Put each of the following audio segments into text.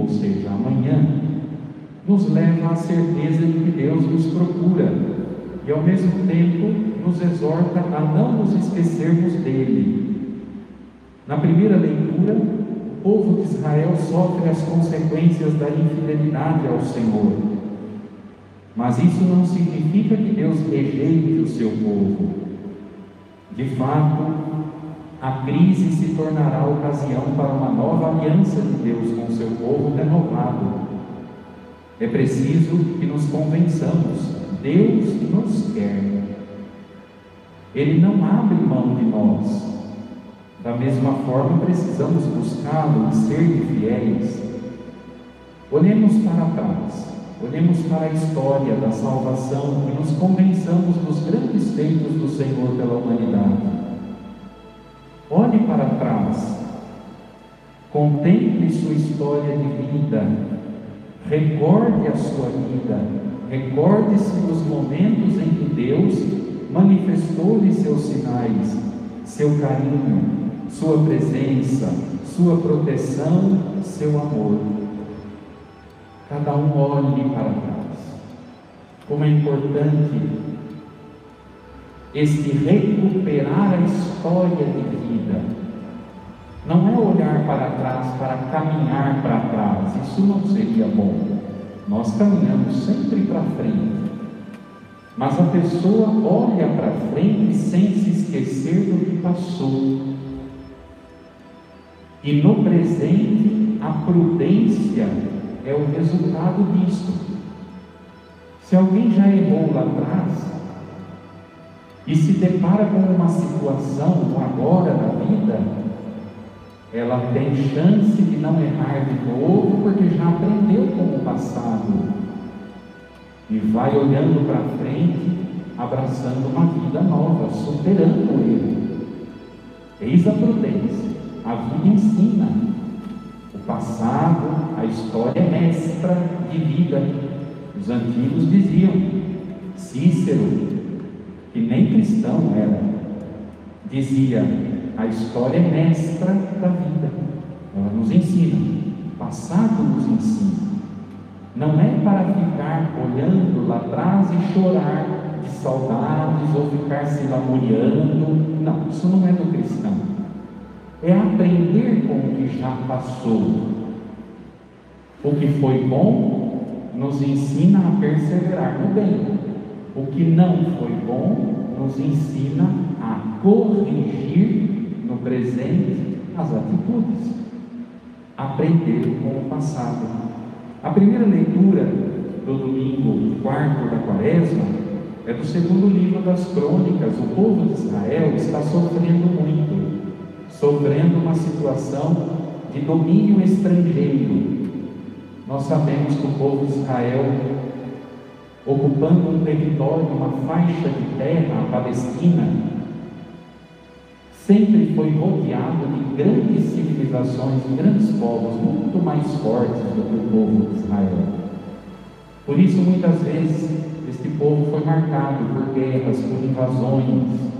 ou seja, amanhã, nos leva à certeza de que Deus nos procura e, ao mesmo tempo, nos exorta a não nos esquecermos dele. Na primeira leitura, o povo de Israel sofre as consequências da infidelidade ao Senhor. Mas isso não significa que Deus rejeite o seu povo. De fato, a crise se tornará ocasião para uma nova aliança de Deus com seu povo renovado. É preciso que nos convençamos: Deus nos quer. Ele não abre mão de nós. Da mesma forma, precisamos buscá-lo e ser fiéis. Olhemos para trás, olhemos para a história da salvação e nos convençamos dos grandes feitos do Senhor pela humanidade. Olhe para trás, contemple sua história de vida, recorde a sua vida, recorde-se dos momentos em que Deus manifestou-lhe seus sinais, seu carinho, sua presença, sua proteção, seu amor. Cada um olhe para trás. Como é importante este recuperar a história de vida. Não é olhar para trás para caminhar para trás, isso não seria bom. Nós caminhamos sempre para frente. Mas a pessoa olha para frente sem se esquecer do que passou. E no presente, a prudência é o resultado disso. Se alguém já errou lá atrás e se depara com uma situação agora da vida, ela tem chance de não errar de novo porque já aprendeu com o passado e vai olhando para frente, abraçando uma vida nova, superando o erro. Eis a prudência. A vida ensina. O passado, a história é mestra de vida. Os antigos diziam, Cícero, que nem cristão era, dizia: a história é mestra da vida. Ela nos ensina. O passado nos ensina. Não é para ficar olhando lá atrás e chorar de saudades ou ficar se lamuriando. Não, isso não é do cristão. É aprender com o que já passou. O que foi bom nos ensina a perseverar no bem. O que não foi bom nos ensina a corrigir no presente as atitudes. Aprender com o passado. A primeira leitura do domingo quarto da quaresma é do segundo livro das crônicas. O povo de Israel está sofrendo muito, sofrendo uma situação de domínio estrangeiro. Nós sabemos que o povo de Israel, ocupando um território, uma faixa de terra, a Palestina, sempre foi rodeado de grandes civilizações, de grandes povos, muito mais fortes do que o povo de Israel. Por isso, muitas vezes, este povo foi marcado por guerras, por invasões.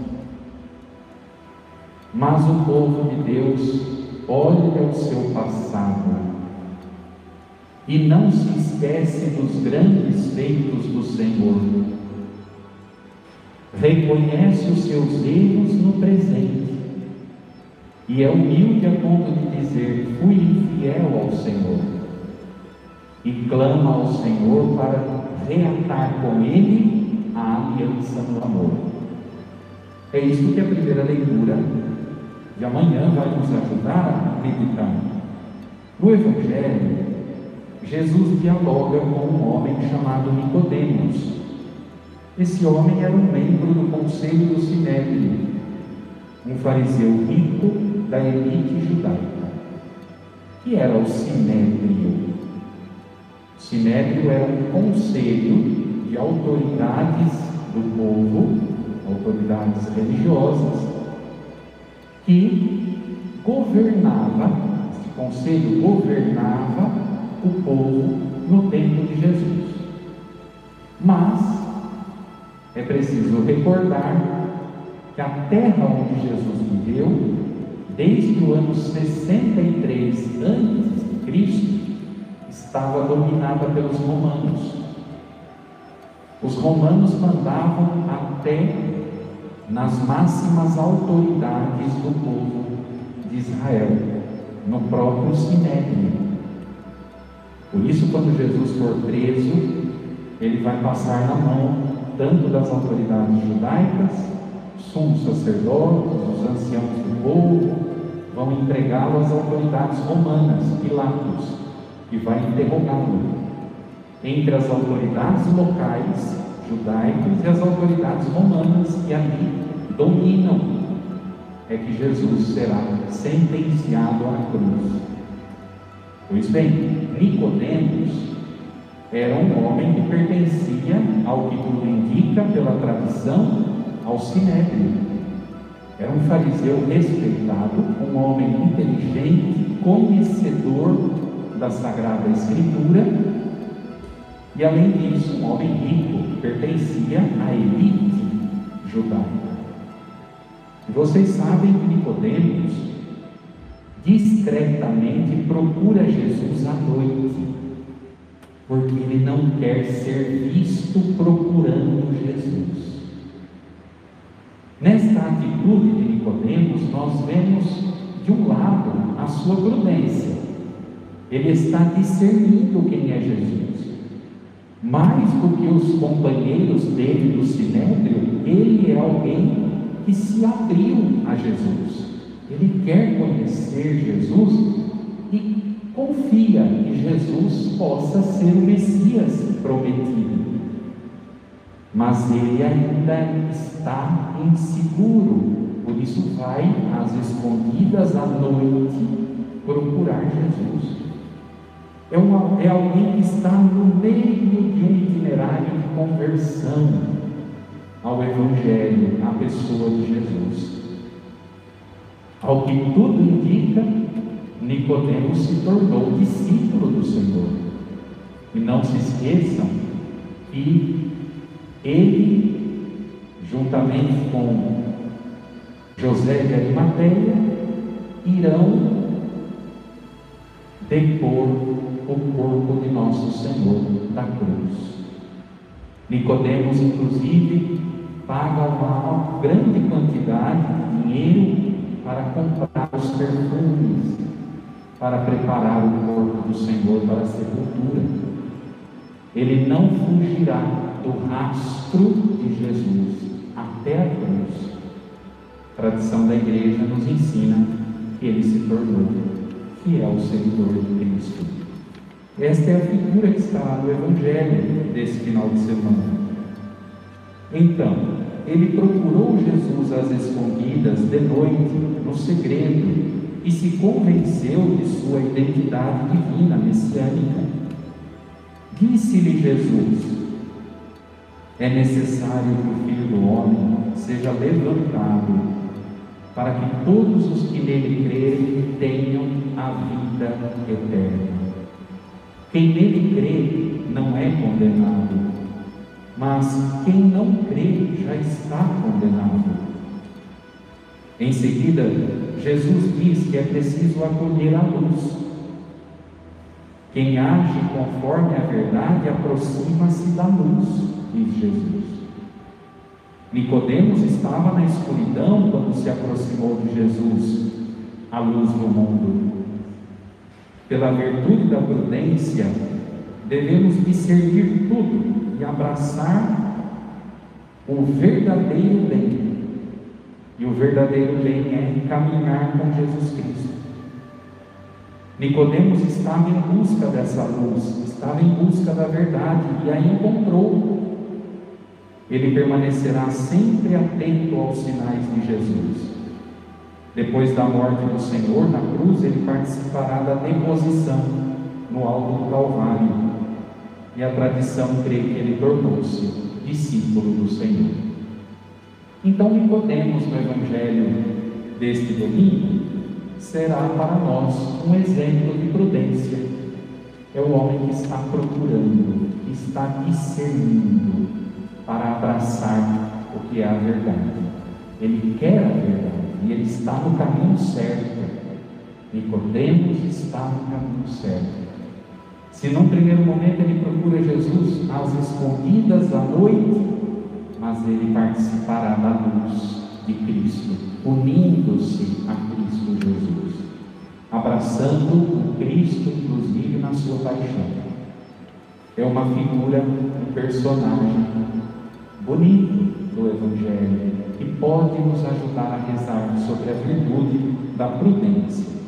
Mas o povo de Deus olha o seu passado e não se esquece dos grandes feitos do Senhor. Reconhece os seus erros no presente e é humilde a ponto de dizer: Fui infiel ao Senhor. E clama ao Senhor para reatar com Ele a aliança no amor. É isso que a primeira leitura de amanhã vai nos ajudar a meditar. No Evangelho, Jesus dialoga com um homem chamado Nicodemos. Esse homem era um membro do conselho do Sinédrio, um fariseu rico da elite judaica, que era o Sinédrio. O Sinédrio era um conselho de autoridades do povo, autoridades religiosas, que governava, esse conselho governava o povo no tempo de Jesus. Mas é preciso recordar que a terra onde Jesus viveu desde o ano 63 antes de Cristo, estava dominada pelos romanos. Os romanos mandavam até nas máximas autoridades do povo de Israel, no próprio Sinédrio. Por isso, quando Jesus for preso, ele vai passar na mão tanto das autoridades judaicas, sumos sacerdotes, os anciãos do povo, vão entregá-lo às autoridades romanas, Pilatos, que vai interrogá-lo. Entre as autoridades locais, judaicas, e as autoridades romanas que ali dominam, é que Jesus será sentenciado à cruz. Pois bem, Nicodemos era um homem que pertencia, ao que tudo indica pela tradição, ao Sinédrio. Era um fariseu respeitado, um homem inteligente, conhecedor da Sagrada Escritura, e além disso, um homem rico, pertencia à elite judaica. Vocês sabem que Nicodemos discretamente procura Jesus à noite, porque ele não quer ser visto procurando Jesus. Nesta atitude de Nicodemos, nós vemos de um lado a sua prudência. Ele está discernindo quem é Jesus. Mais do que os companheiros dele do Sinédrio, ele é alguém que se abriu a Jesus. Ele quer conhecer Jesus e confia que Jesus possa ser o Messias prometido mas ele ainda está inseguro, por isso vai às escondidas à noite procurar Jesus. É, uma, é alguém que está no meio de um itinerário de conversão ao Evangelho, à pessoa de Jesus. Ao que tudo indica, Nicodemos se tornou discípulo do Senhor. E não se esqueçam que ele, juntamente com José de Arimateia, irão depor o corpo de nosso Senhor da cruz. Nicodemos, inclusive, paga uma grande quantidade de dinheiro para comprar os perfumes, para preparar o corpo do Senhor para a sepultura. Ele não fugirá do rastro de Jesus até a cruz. A tradição da igreja nos ensina que ele se tornou fiel seguidor de Cristo. Esta é a figura que está no Evangelho desse final de semana. Então, ele procurou Jesus às escondidas, de noite, no segredo, e se convenceu de sua identidade divina, messiânica. Disse-lhe Jesus: é necessário que o Filho do Homem seja levantado, para que todos os que nele crerem tenham a vida eterna. Quem nele crê não é condenado, mas quem não crê já está condenado. Em seguida, Jesus diz que é preciso acolher a luz. Quem age conforme a verdade aproxima-se da luz diz Jesus. Nicodemos estava na escuridão quando se aproximou de Jesus, a luz do mundo. Pela virtude da prudência, devemos discernir tudo e abraçar o verdadeiro bem. E o verdadeiro bem é caminhar com Jesus Cristo. Nicodemos estava em busca dessa luz, estava em busca da verdade e a encontrou ele permanecerá sempre atento aos sinais de Jesus. Depois da morte do Senhor na cruz, ele participará da deposição no alto do Calvário. E a tradição crê que ele tornou-se discípulo do Senhor. Então, Nicodemos no Evangelho deste domingo será para nós um exemplo de prudência. É o homem que está procurando, que está discernindo, para abraçar o que é a verdade. Ele quer a verdade. e ele está no caminho certo. Nicodemos está no caminho certo. Se num primeiro momento ele procura Jesus às escondidas à noite, mas ele participará da luz de Cristo, unindo-se a Cristo Jesus, abraçando o Cristo, inclusive na sua paixão. É uma figura, um personagem bonito do Evangelho que pode nos ajudar a rezar sobre a virtude da prudência